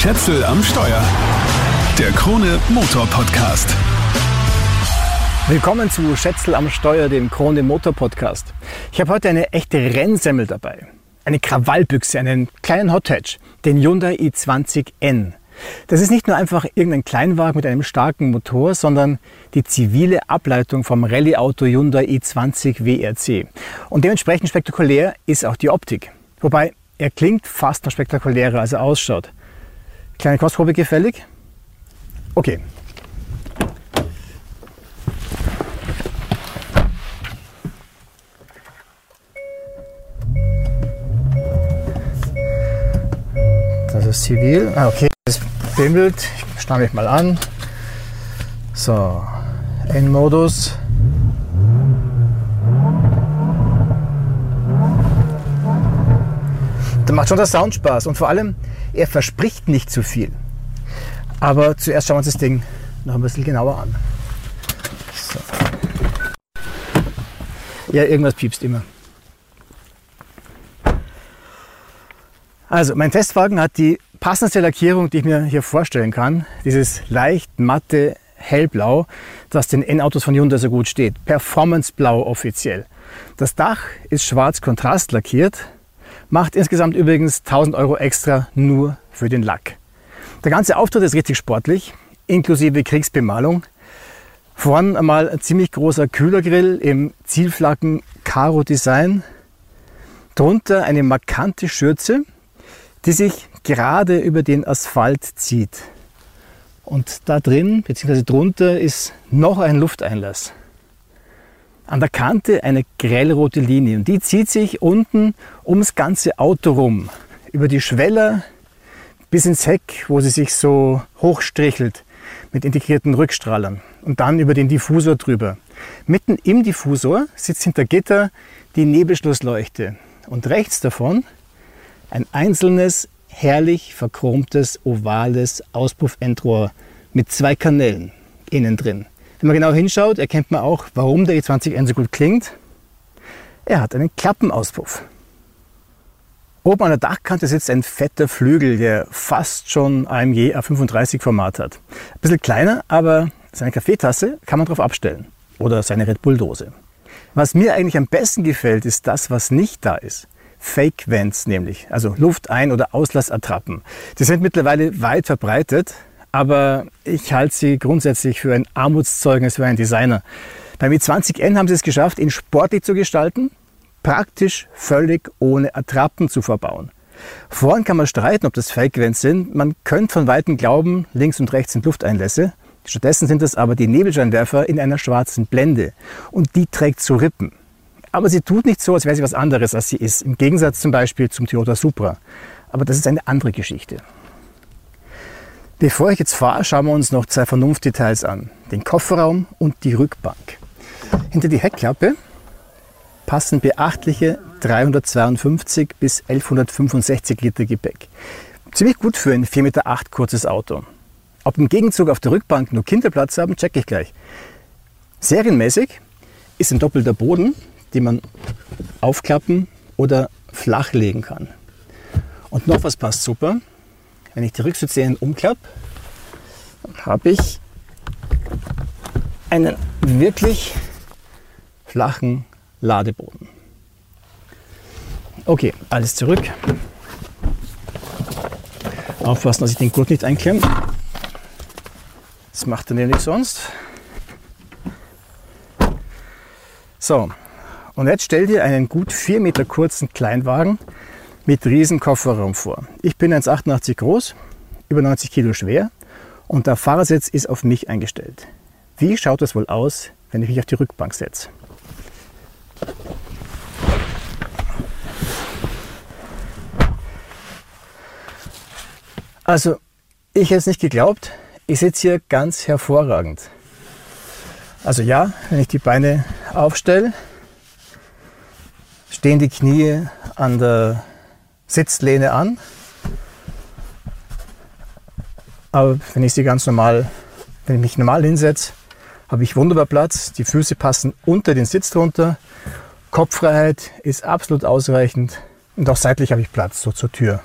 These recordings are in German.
Schätzel am Steuer. Der Krone Motor Podcast. Willkommen zu Schätzel am Steuer, dem Krone Motor Podcast. Ich habe heute eine echte Rennsemmel dabei. Eine Krawallbüchse, einen kleinen Hot Hatch, den Hyundai i20N. Das ist nicht nur einfach irgendein Kleinwagen mit einem starken Motor, sondern die zivile Ableitung vom Rallye-Auto Hyundai i20 WRC. Und dementsprechend spektakulär ist auch die Optik. Wobei er klingt fast noch spektakulärer, als er ausschaut. Kleine Kostprobe gefällig? Okay. Das ist zivil. Ah, okay, das bimmelt. Ich schnapp mich mal an. So, Endmodus. Da macht schon der Sound Spaß und vor allem, er verspricht nicht zu viel. Aber zuerst schauen wir uns das Ding noch ein bisschen genauer an. So. Ja, irgendwas piepst immer. Also, mein Testwagen hat die passendste Lackierung, die ich mir hier vorstellen kann. Dieses leicht matte Hellblau, das den N-Autos von Hyundai so gut steht. Performance Blau offiziell. Das Dach ist schwarz kontrastlackiert, macht insgesamt übrigens 1000 Euro extra nur für den Lack. Der ganze Auftritt ist richtig sportlich, inklusive Kriegsbemalung. Vorn einmal ein ziemlich großer Kühlergrill im Zielflacken Caro Design. Drunter eine markante Schürze, die sich gerade über den Asphalt zieht. Und da drin, beziehungsweise drunter, ist noch ein Lufteinlass. An der Kante eine grellrote Linie und die zieht sich unten ums ganze Auto rum. Über die Schweller bis ins Heck, wo sie sich so hochstrichelt mit integrierten Rückstrahlern und dann über den Diffusor drüber. Mitten im Diffusor sitzt hinter Gitter die Nebelschlussleuchte und rechts davon ein einzelnes, herrlich verchromtes, ovales Auspuffendrohr mit zwei Kanälen innen drin. Wenn man genau hinschaut, erkennt man auch, warum der E20N so gut klingt. Er hat einen Klappenauspuff. Oben an der Dachkante sitzt ein fetter Flügel, der fast schon AMG A35 Format hat. Ein bisschen kleiner, aber seine Kaffeetasse kann man drauf abstellen. Oder seine Red Bull Dose. Was mir eigentlich am besten gefällt, ist das, was nicht da ist. Fake Vents nämlich, also Luftein- oder Auslassattrappen. Die sind mittlerweile weit verbreitet, aber ich halte sie grundsätzlich für ein Armutszeugnis für einen Designer. Beim i20N haben sie es geschafft, ihn sportlich zu gestalten, praktisch völlig ohne Attrappen zu verbauen. Vorn kann man streiten, ob das Fake-Vents sind. Man könnte von Weitem glauben, links und rechts sind Lufteinlässe. Stattdessen sind es aber die Nebelscheinwerfer in einer schwarzen Blende. Und die trägt zu Rippen. Aber sie tut nicht so, als wäre sie was anderes, als sie ist. Im Gegensatz zum Beispiel zum Toyota Supra. Aber das ist eine andere Geschichte. Bevor ich jetzt fahre, schauen wir uns noch zwei Vernunftdetails an. Den Kofferraum und die Rückbank. Hinter die Heckklappe passen beachtliche 352 bis 1165 Liter Gepäck. Ziemlich gut für ein 4,8 Meter kurzes Auto. Ob im Gegenzug auf der Rückbank nur Kinderplatz haben, checke ich gleich. Serienmäßig ist ein doppelter Boden die man aufklappen oder flachlegen kann. Und noch was passt super. Wenn ich die Rücksitze umklappe, habe ich einen wirklich flachen Ladeboden. Okay, alles zurück. Aufpassen, dass ich den Gurt nicht einklemme. Das macht er nämlich sonst. So, und jetzt stell dir einen gut 4 Meter kurzen Kleinwagen mit riesen Kofferraum vor. Ich bin 1,88 groß, über 90 Kilo schwer und der Fahrersitz ist auf mich eingestellt. Wie schaut das wohl aus, wenn ich mich auf die Rückbank setze? Also, ich hätte es nicht geglaubt. Ich sitze hier ganz hervorragend. Also ja, wenn ich die Beine aufstelle, stehen die Knie an der Sitzlehne an. Aber wenn ich sie ganz normal, wenn ich mich normal hinsetze, habe ich wunderbar Platz. Die Füße passen unter den Sitz drunter. Kopffreiheit ist absolut ausreichend und auch seitlich habe ich Platz, so zur Tür.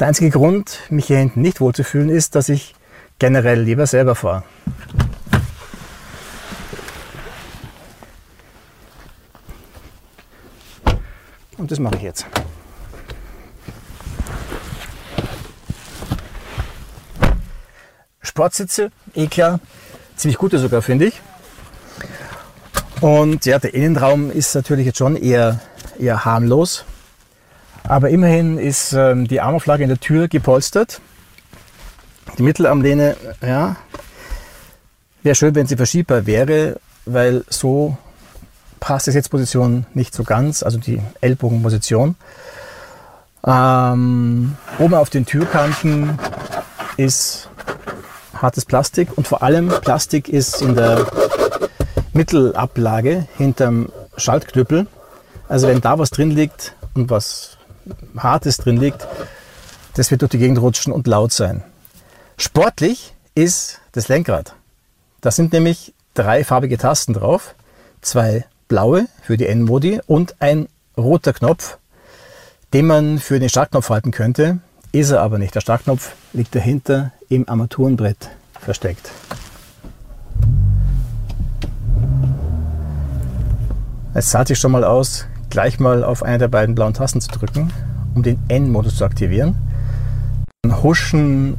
Der einzige Grund, mich hier hinten nicht wohlzufühlen, ist, dass ich generell lieber selber fahre. Und das mache ich jetzt. Sportsitze, eh klar, ziemlich gute sogar, finde ich. Und ja, der Innenraum ist natürlich jetzt schon eher, eher harmlos. Aber immerhin ist ähm, die Armauflage in der Tür gepolstert. Die Mittelarmlehne, ja, wäre schön, wenn sie verschiebbar wäre, weil so passt die Sitzposition nicht so ganz, also die Ellbogenposition. Ähm, oben auf den Türkanten ist hartes Plastik und vor allem Plastik ist in der Mittelablage hinterm Schaltknüppel. Also wenn da was drin liegt und was Hartes drin liegt, das wird durch die Gegend rutschen und laut sein. Sportlich ist das Lenkrad. Da sind nämlich drei farbige Tasten drauf. Zwei blaue für die N-Modi und ein roter Knopf, den man für den Startknopf halten könnte. Ist er aber nicht. Der Startknopf liegt dahinter im Armaturenbrett versteckt. Es zahlt sich schon mal aus, gleich mal auf eine der beiden blauen Tasten zu drücken, um den N-Modus zu aktivieren. Dann huschen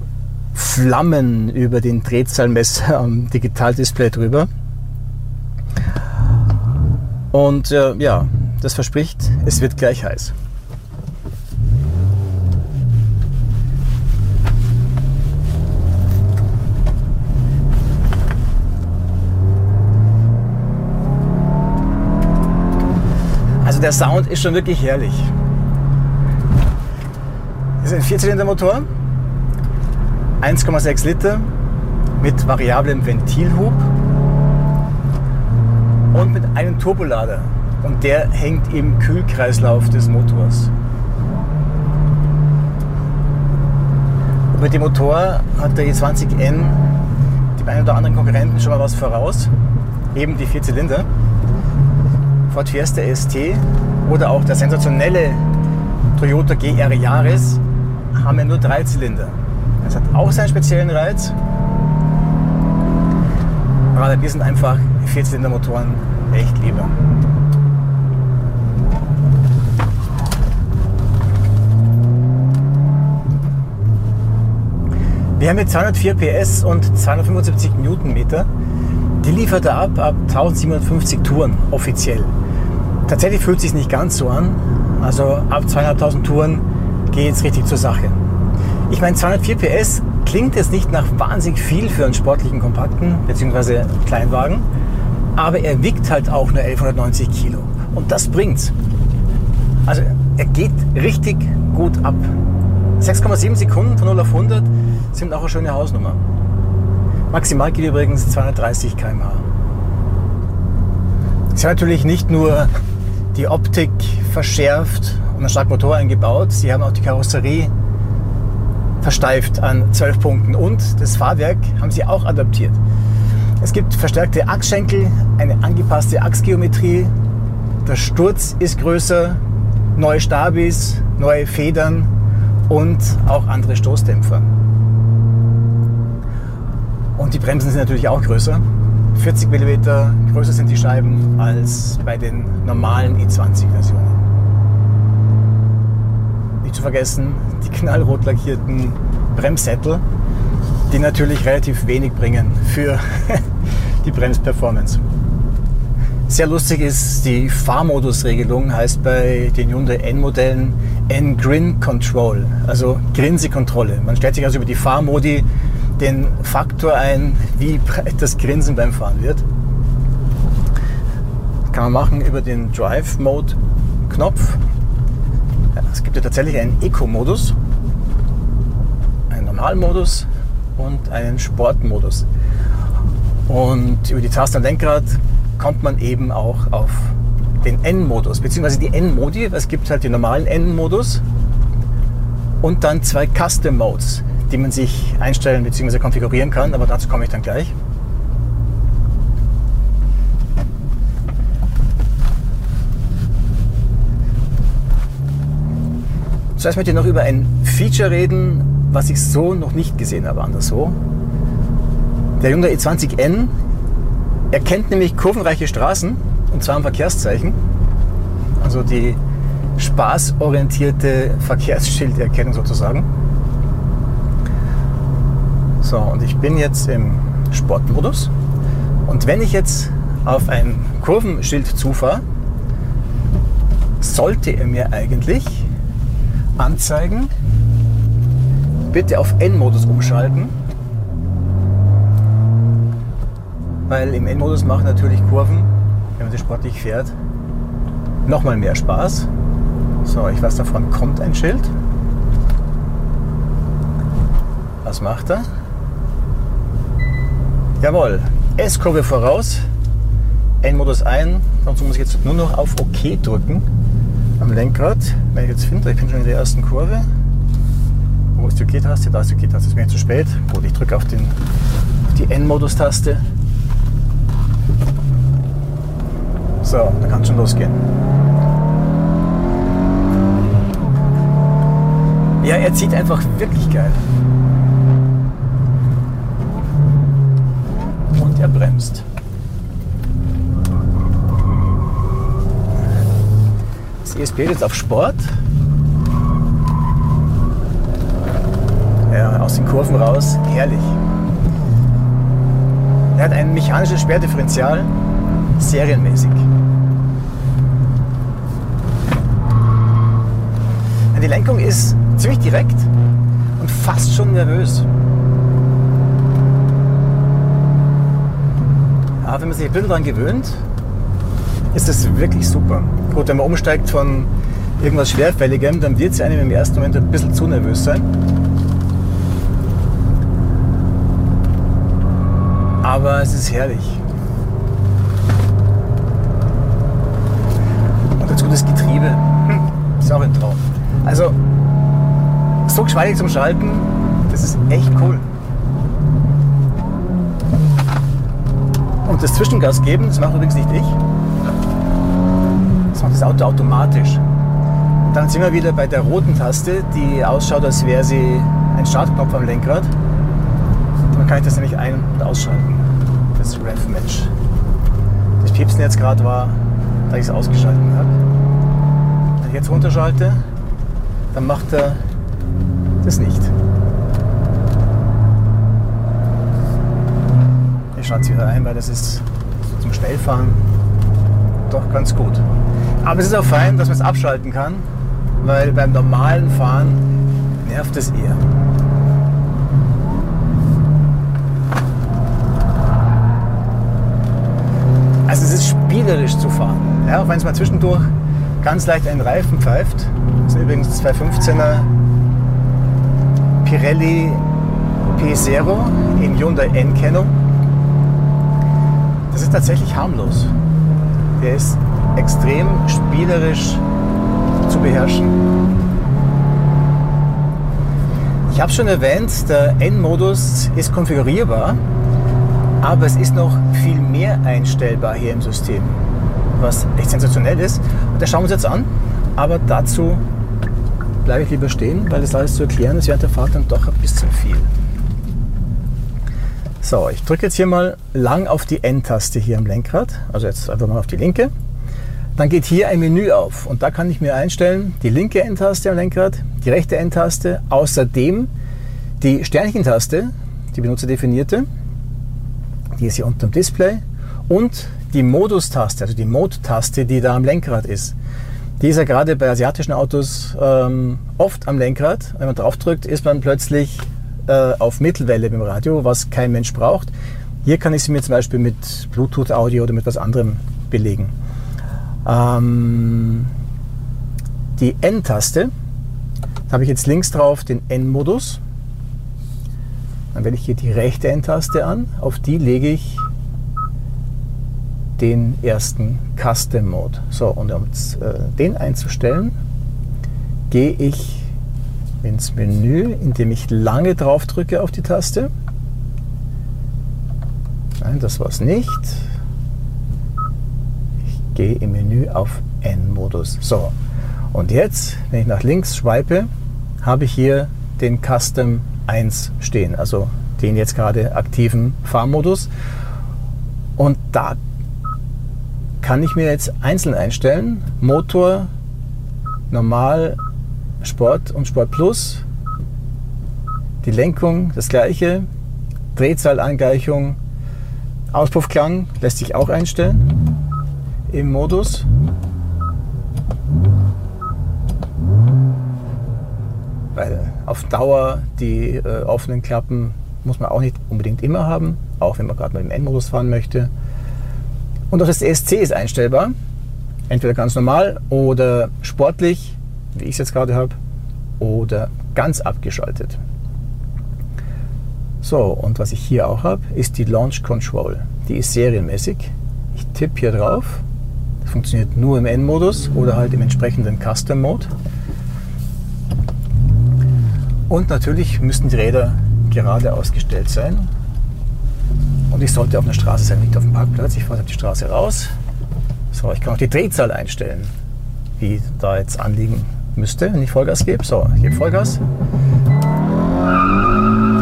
Flammen über den Drehzahlmesser am Digitaldisplay drüber. Und äh, ja, das verspricht, es wird gleich heiß. Also der Sound ist schon wirklich herrlich. Das ist ein Vierzylindermotor, 1,6 Liter mit variablem Ventilhub und mit einem Turbolader. Und der hängt im Kühlkreislauf des Motors. Und mit dem Motor hat der E20N dem einen oder anderen Konkurrenten schon mal was voraus. Eben die vier Zylinder. Ford Fiesta ST oder auch der sensationelle Toyota GR Yaris haben ja nur drei Zylinder. Das hat auch seinen speziellen Reiz. Aber wir sind einfach Vierzylindermotoren echt lieber. Wir haben jetzt 204 PS und 275 Newtonmeter. Die liefert er ab ab 1750 Touren offiziell. Tatsächlich fühlt es sich nicht ganz so an. Also ab 2500 Touren geht es richtig zur Sache. Ich meine, 204 PS klingt jetzt nicht nach wahnsinnig viel für einen sportlichen Kompakten bzw. Kleinwagen, aber er wiegt halt auch nur 1190 Kilo. Und das bringt's. Also er geht richtig gut ab. 6,7 Sekunden von 0 auf 100 sind auch eine schöne Hausnummer. Maximal geht übrigens 230 km/h. Ist natürlich nicht nur die Optik verschärft und einen Motor eingebaut, sie haben auch die Karosserie versteift an 12 Punkten und das Fahrwerk haben sie auch adaptiert. Es gibt verstärkte Achsschenkel, eine angepasste Achsgeometrie, der Sturz ist größer, neue Stabis, neue Federn und auch andere Stoßdämpfer. Und die Bremsen sind natürlich auch größer. 40 mm größer sind die Scheiben als bei den normalen E20-Versionen. Nicht zu vergessen die knallrot lackierten Bremssättel, die natürlich relativ wenig bringen für die Bremsperformance. Sehr lustig ist die Fahrmodusregelung, heißt bei den Hyundai N-Modellen N-Grin Control, also Grinsekontrolle. Man stellt sich also über die Fahrmodi den Faktor ein, wie breit das Grinsen beim Fahren wird. Kann man machen über den Drive Mode Knopf. Es gibt ja tatsächlich einen Eco-Modus, einen Normalmodus und einen Sportmodus. Und über die Taste am Lenkrad kommt man eben auch auf den N-Modus, beziehungsweise die N-Modi. Es gibt halt den normalen N-Modus und dann zwei Custom Modes die man sich einstellen bzw. konfigurieren kann, aber dazu komme ich dann gleich. Zuerst möchte ich noch über ein Feature reden, was ich so noch nicht gesehen habe anderswo. Der Hyundai i20N erkennt nämlich kurvenreiche Straßen und zwar am Verkehrszeichen. Also die spaßorientierte Verkehrsschilderkennung sozusagen. So, und ich bin jetzt im Sportmodus. Und wenn ich jetzt auf ein Kurvenschild zufahre, sollte er mir eigentlich anzeigen, bitte auf N-Modus umschalten. Weil im N-Modus machen natürlich Kurven, wenn man sie sportlich fährt, nochmal mehr Spaß. So, ich weiß davon kommt ein Schild. Was macht er? Jawohl, S-Kurve voraus, N-Modus ein, dazu muss ich jetzt nur noch auf OK drücken am Lenkrad. Wenn ich jetzt finde, ich bin schon in der ersten Kurve. Wo ist die OK-Taste? Da ist die OK-Taste, ist mir zu spät. Gut, ich drücke auf, auf die N-Modus-Taste. So, dann kann es schon losgehen. Ja, er zieht einfach wirklich geil. Und er bremst. Das ESP jetzt auf Sport. Ja, aus den Kurven raus, herrlich. Er hat ein mechanisches Sperrdifferential, serienmäßig. Die Lenkung ist ziemlich direkt und fast schon nervös. Aber wenn man sich ein bisschen daran gewöhnt, ist das wirklich super. Gut, wenn man umsteigt von irgendwas Schwerfälligem, dann wird es einem im ersten Moment ein bisschen zu nervös sein. Aber es ist herrlich. Und dazu das Getriebe. Ist auch ein Traum. Also, so geschmeidig zum Schalten, das ist echt cool. Und das Zwischengas geben, das macht übrigens nicht ich. Das macht das Auto automatisch. Und dann sind wir wieder bei der roten Taste, die ausschaut, als wäre sie ein Startknopf am Lenkrad. Dann kann ich das nämlich ein- und ausschalten. Das Ref-Match. Das Piepsen jetzt gerade war, da ich es ausgeschalten habe. Wenn ich jetzt runterschalte, dann macht er das nicht. Es wieder ein, weil das ist zum Schnellfahren doch ganz gut. Aber es ist auch fein, dass man es abschalten kann, weil beim normalen Fahren nervt es eher. Also es ist spielerisch zu fahren. Ja, auch wenn es mal zwischendurch ganz leicht einen Reifen pfeift. Das sind übrigens 215er Pirelli P0 in Hyundai N-Kennung. Das ist tatsächlich harmlos. Der ist extrem spielerisch zu beherrschen. Ich habe schon erwähnt, der N-Modus ist konfigurierbar, aber es ist noch viel mehr einstellbar hier im System, was echt sensationell ist. Das schauen wir uns jetzt an, aber dazu bleibe ich lieber stehen, weil das alles zu erklären ist während der Fahrt dann doch ein bisschen viel. So, ich drücke jetzt hier mal lang auf die N-Taste hier am Lenkrad, also jetzt einfach mal auf die linke. Dann geht hier ein Menü auf und da kann ich mir einstellen, die linke N-Taste am Lenkrad, die rechte N-Taste, außerdem die Sternchen-Taste, die benutzerdefinierte, die ist hier unter dem Display und die Modus-Taste, also die Mode-Taste, die da am Lenkrad ist. Die ist ja gerade bei asiatischen Autos ähm, oft am Lenkrad. Wenn man drauf drückt, ist man plötzlich äh, auf Mittelwelle beim Radio, was kein Mensch braucht. Hier kann ich sie mir zum Beispiel mit Bluetooth-Audio oder mit was anderem belegen. Ähm, die N-Taste, da habe ich jetzt links drauf den N-Modus. Dann wähle ich hier die rechte N-Taste an. Auf die lege ich den ersten Custom Mode. So, und um äh, den einzustellen, gehe ich ins Menü, indem ich lange drauf drücke auf die Taste. Nein, das war es nicht. Ich gehe im Menü auf N-Modus. So, Und jetzt, wenn ich nach links swipe, habe ich hier den Custom 1 stehen, also den jetzt gerade aktiven Fahrmodus. Und da kann ich mir jetzt einzeln einstellen. Motor, Normal, Sport und Sport Plus. Die Lenkung das gleiche. Drehzahlangleichung, Auspuffklang lässt sich auch einstellen im Modus. Weil auf Dauer die äh, offenen Klappen muss man auch nicht unbedingt immer haben, auch wenn man gerade mal im N-Modus fahren möchte. Und auch das ESC ist einstellbar. Entweder ganz normal oder sportlich, wie ich es jetzt gerade habe, oder ganz abgeschaltet. So, und was ich hier auch habe, ist die Launch Control. Die ist serienmäßig. Ich tippe hier drauf. Das funktioniert nur im N-Modus oder halt im entsprechenden Custom Mode. Und natürlich müssten die Räder gerade ausgestellt sein. Und ich sollte auf einer Straße sein, nicht auf dem Parkplatz. Ich fahre auf die Straße raus. So, ich kann auch die Drehzahl einstellen, wie da jetzt anliegen müsste, wenn ich Vollgas gebe. So, ich gebe Vollgas.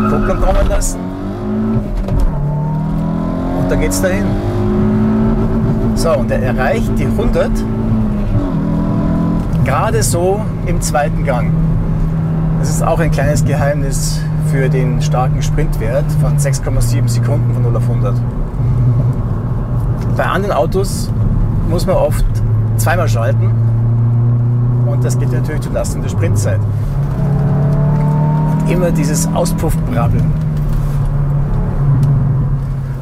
Kupplung kommen lassen. Und dann geht es dahin. So, und er erreicht die 100 gerade so im zweiten Gang. Das ist auch ein kleines Geheimnis für den starken Sprintwert von 6,7 Sekunden von 0 auf 100. Bei anderen Autos muss man oft zweimal schalten das geht natürlich zu Lasten der Sprintzeit. Und immer dieses Auspuffbrabbeln.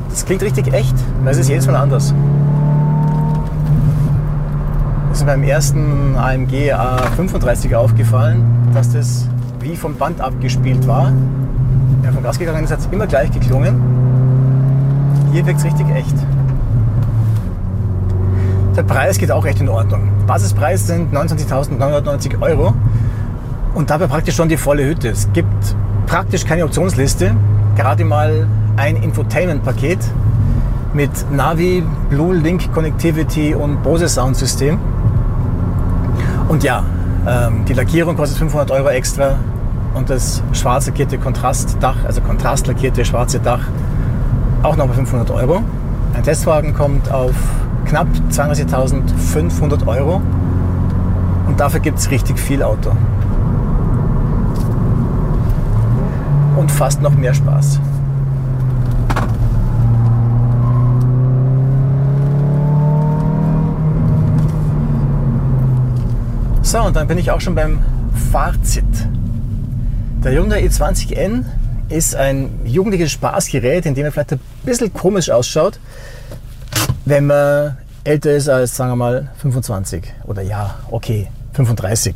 Das klingt richtig echt, weil es ist jedes Mal anders. Das ist beim ersten AMG A35 aufgefallen, dass das wie vom Band abgespielt war. Wenn er vom Gas gegangen ist, hat es immer gleich geklungen. Hier wirkt es richtig echt. Der Preis geht auch recht in Ordnung. Basispreis sind 29.990 Euro und dabei praktisch schon die volle Hütte. Es gibt praktisch keine Optionsliste, gerade mal ein Infotainment-Paket mit Navi, Blue Link Connectivity und Bose Sound System. Und ja, ähm, die Lackierung kostet 500 Euro extra und das schwarz lackierte Kontrastdach, also kontrastlackierte schwarze Dach, auch nochmal 500 Euro. Ein Testwagen kommt auf knapp 32.500 Euro und dafür gibt es richtig viel Auto. Und fast noch mehr Spaß. So, und dann bin ich auch schon beim Fazit. Der Hyundai i20N ist ein jugendliches Spaßgerät, in dem er vielleicht ein bisschen komisch ausschaut, wenn man älter ist als, sagen wir mal, 25 oder ja, okay, 35.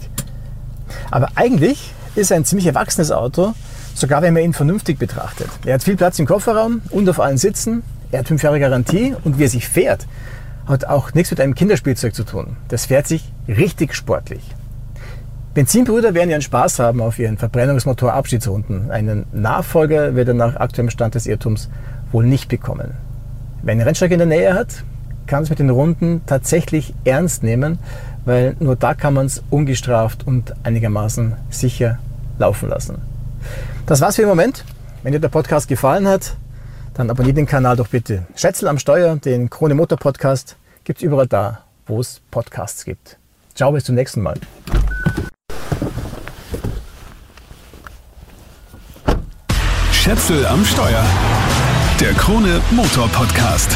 Aber eigentlich ist ein ziemlich erwachsenes Auto, sogar wenn man ihn vernünftig betrachtet. Er hat viel Platz im Kofferraum und auf allen Sitzen, er hat 5 Jahre Garantie und wie er sich fährt, hat auch nichts mit einem Kinderspielzeug zu tun. Das fährt sich richtig sportlich. Benzinbrüder werden ihren Spaß haben auf ihren Verbrennungsmotor-Abschiedsrunden. Einen Nachfolger wird er nach aktuellem Stand des Irrtums wohl nicht bekommen. Wer eine Rennstrecke in der Nähe hat, kann es mit den Runden tatsächlich ernst nehmen, weil nur da kann man es ungestraft und einigermaßen sicher laufen lassen. Das war's für den Moment. Wenn dir der Podcast gefallen hat, dann abonniert den Kanal doch bitte. Schätzel am Steuer, den Krone Motor Podcast, gibt es überall da, wo es Podcasts gibt. Ciao, bis zum nächsten Mal. Schätzel am Steuer. Der Krone Motor Podcast.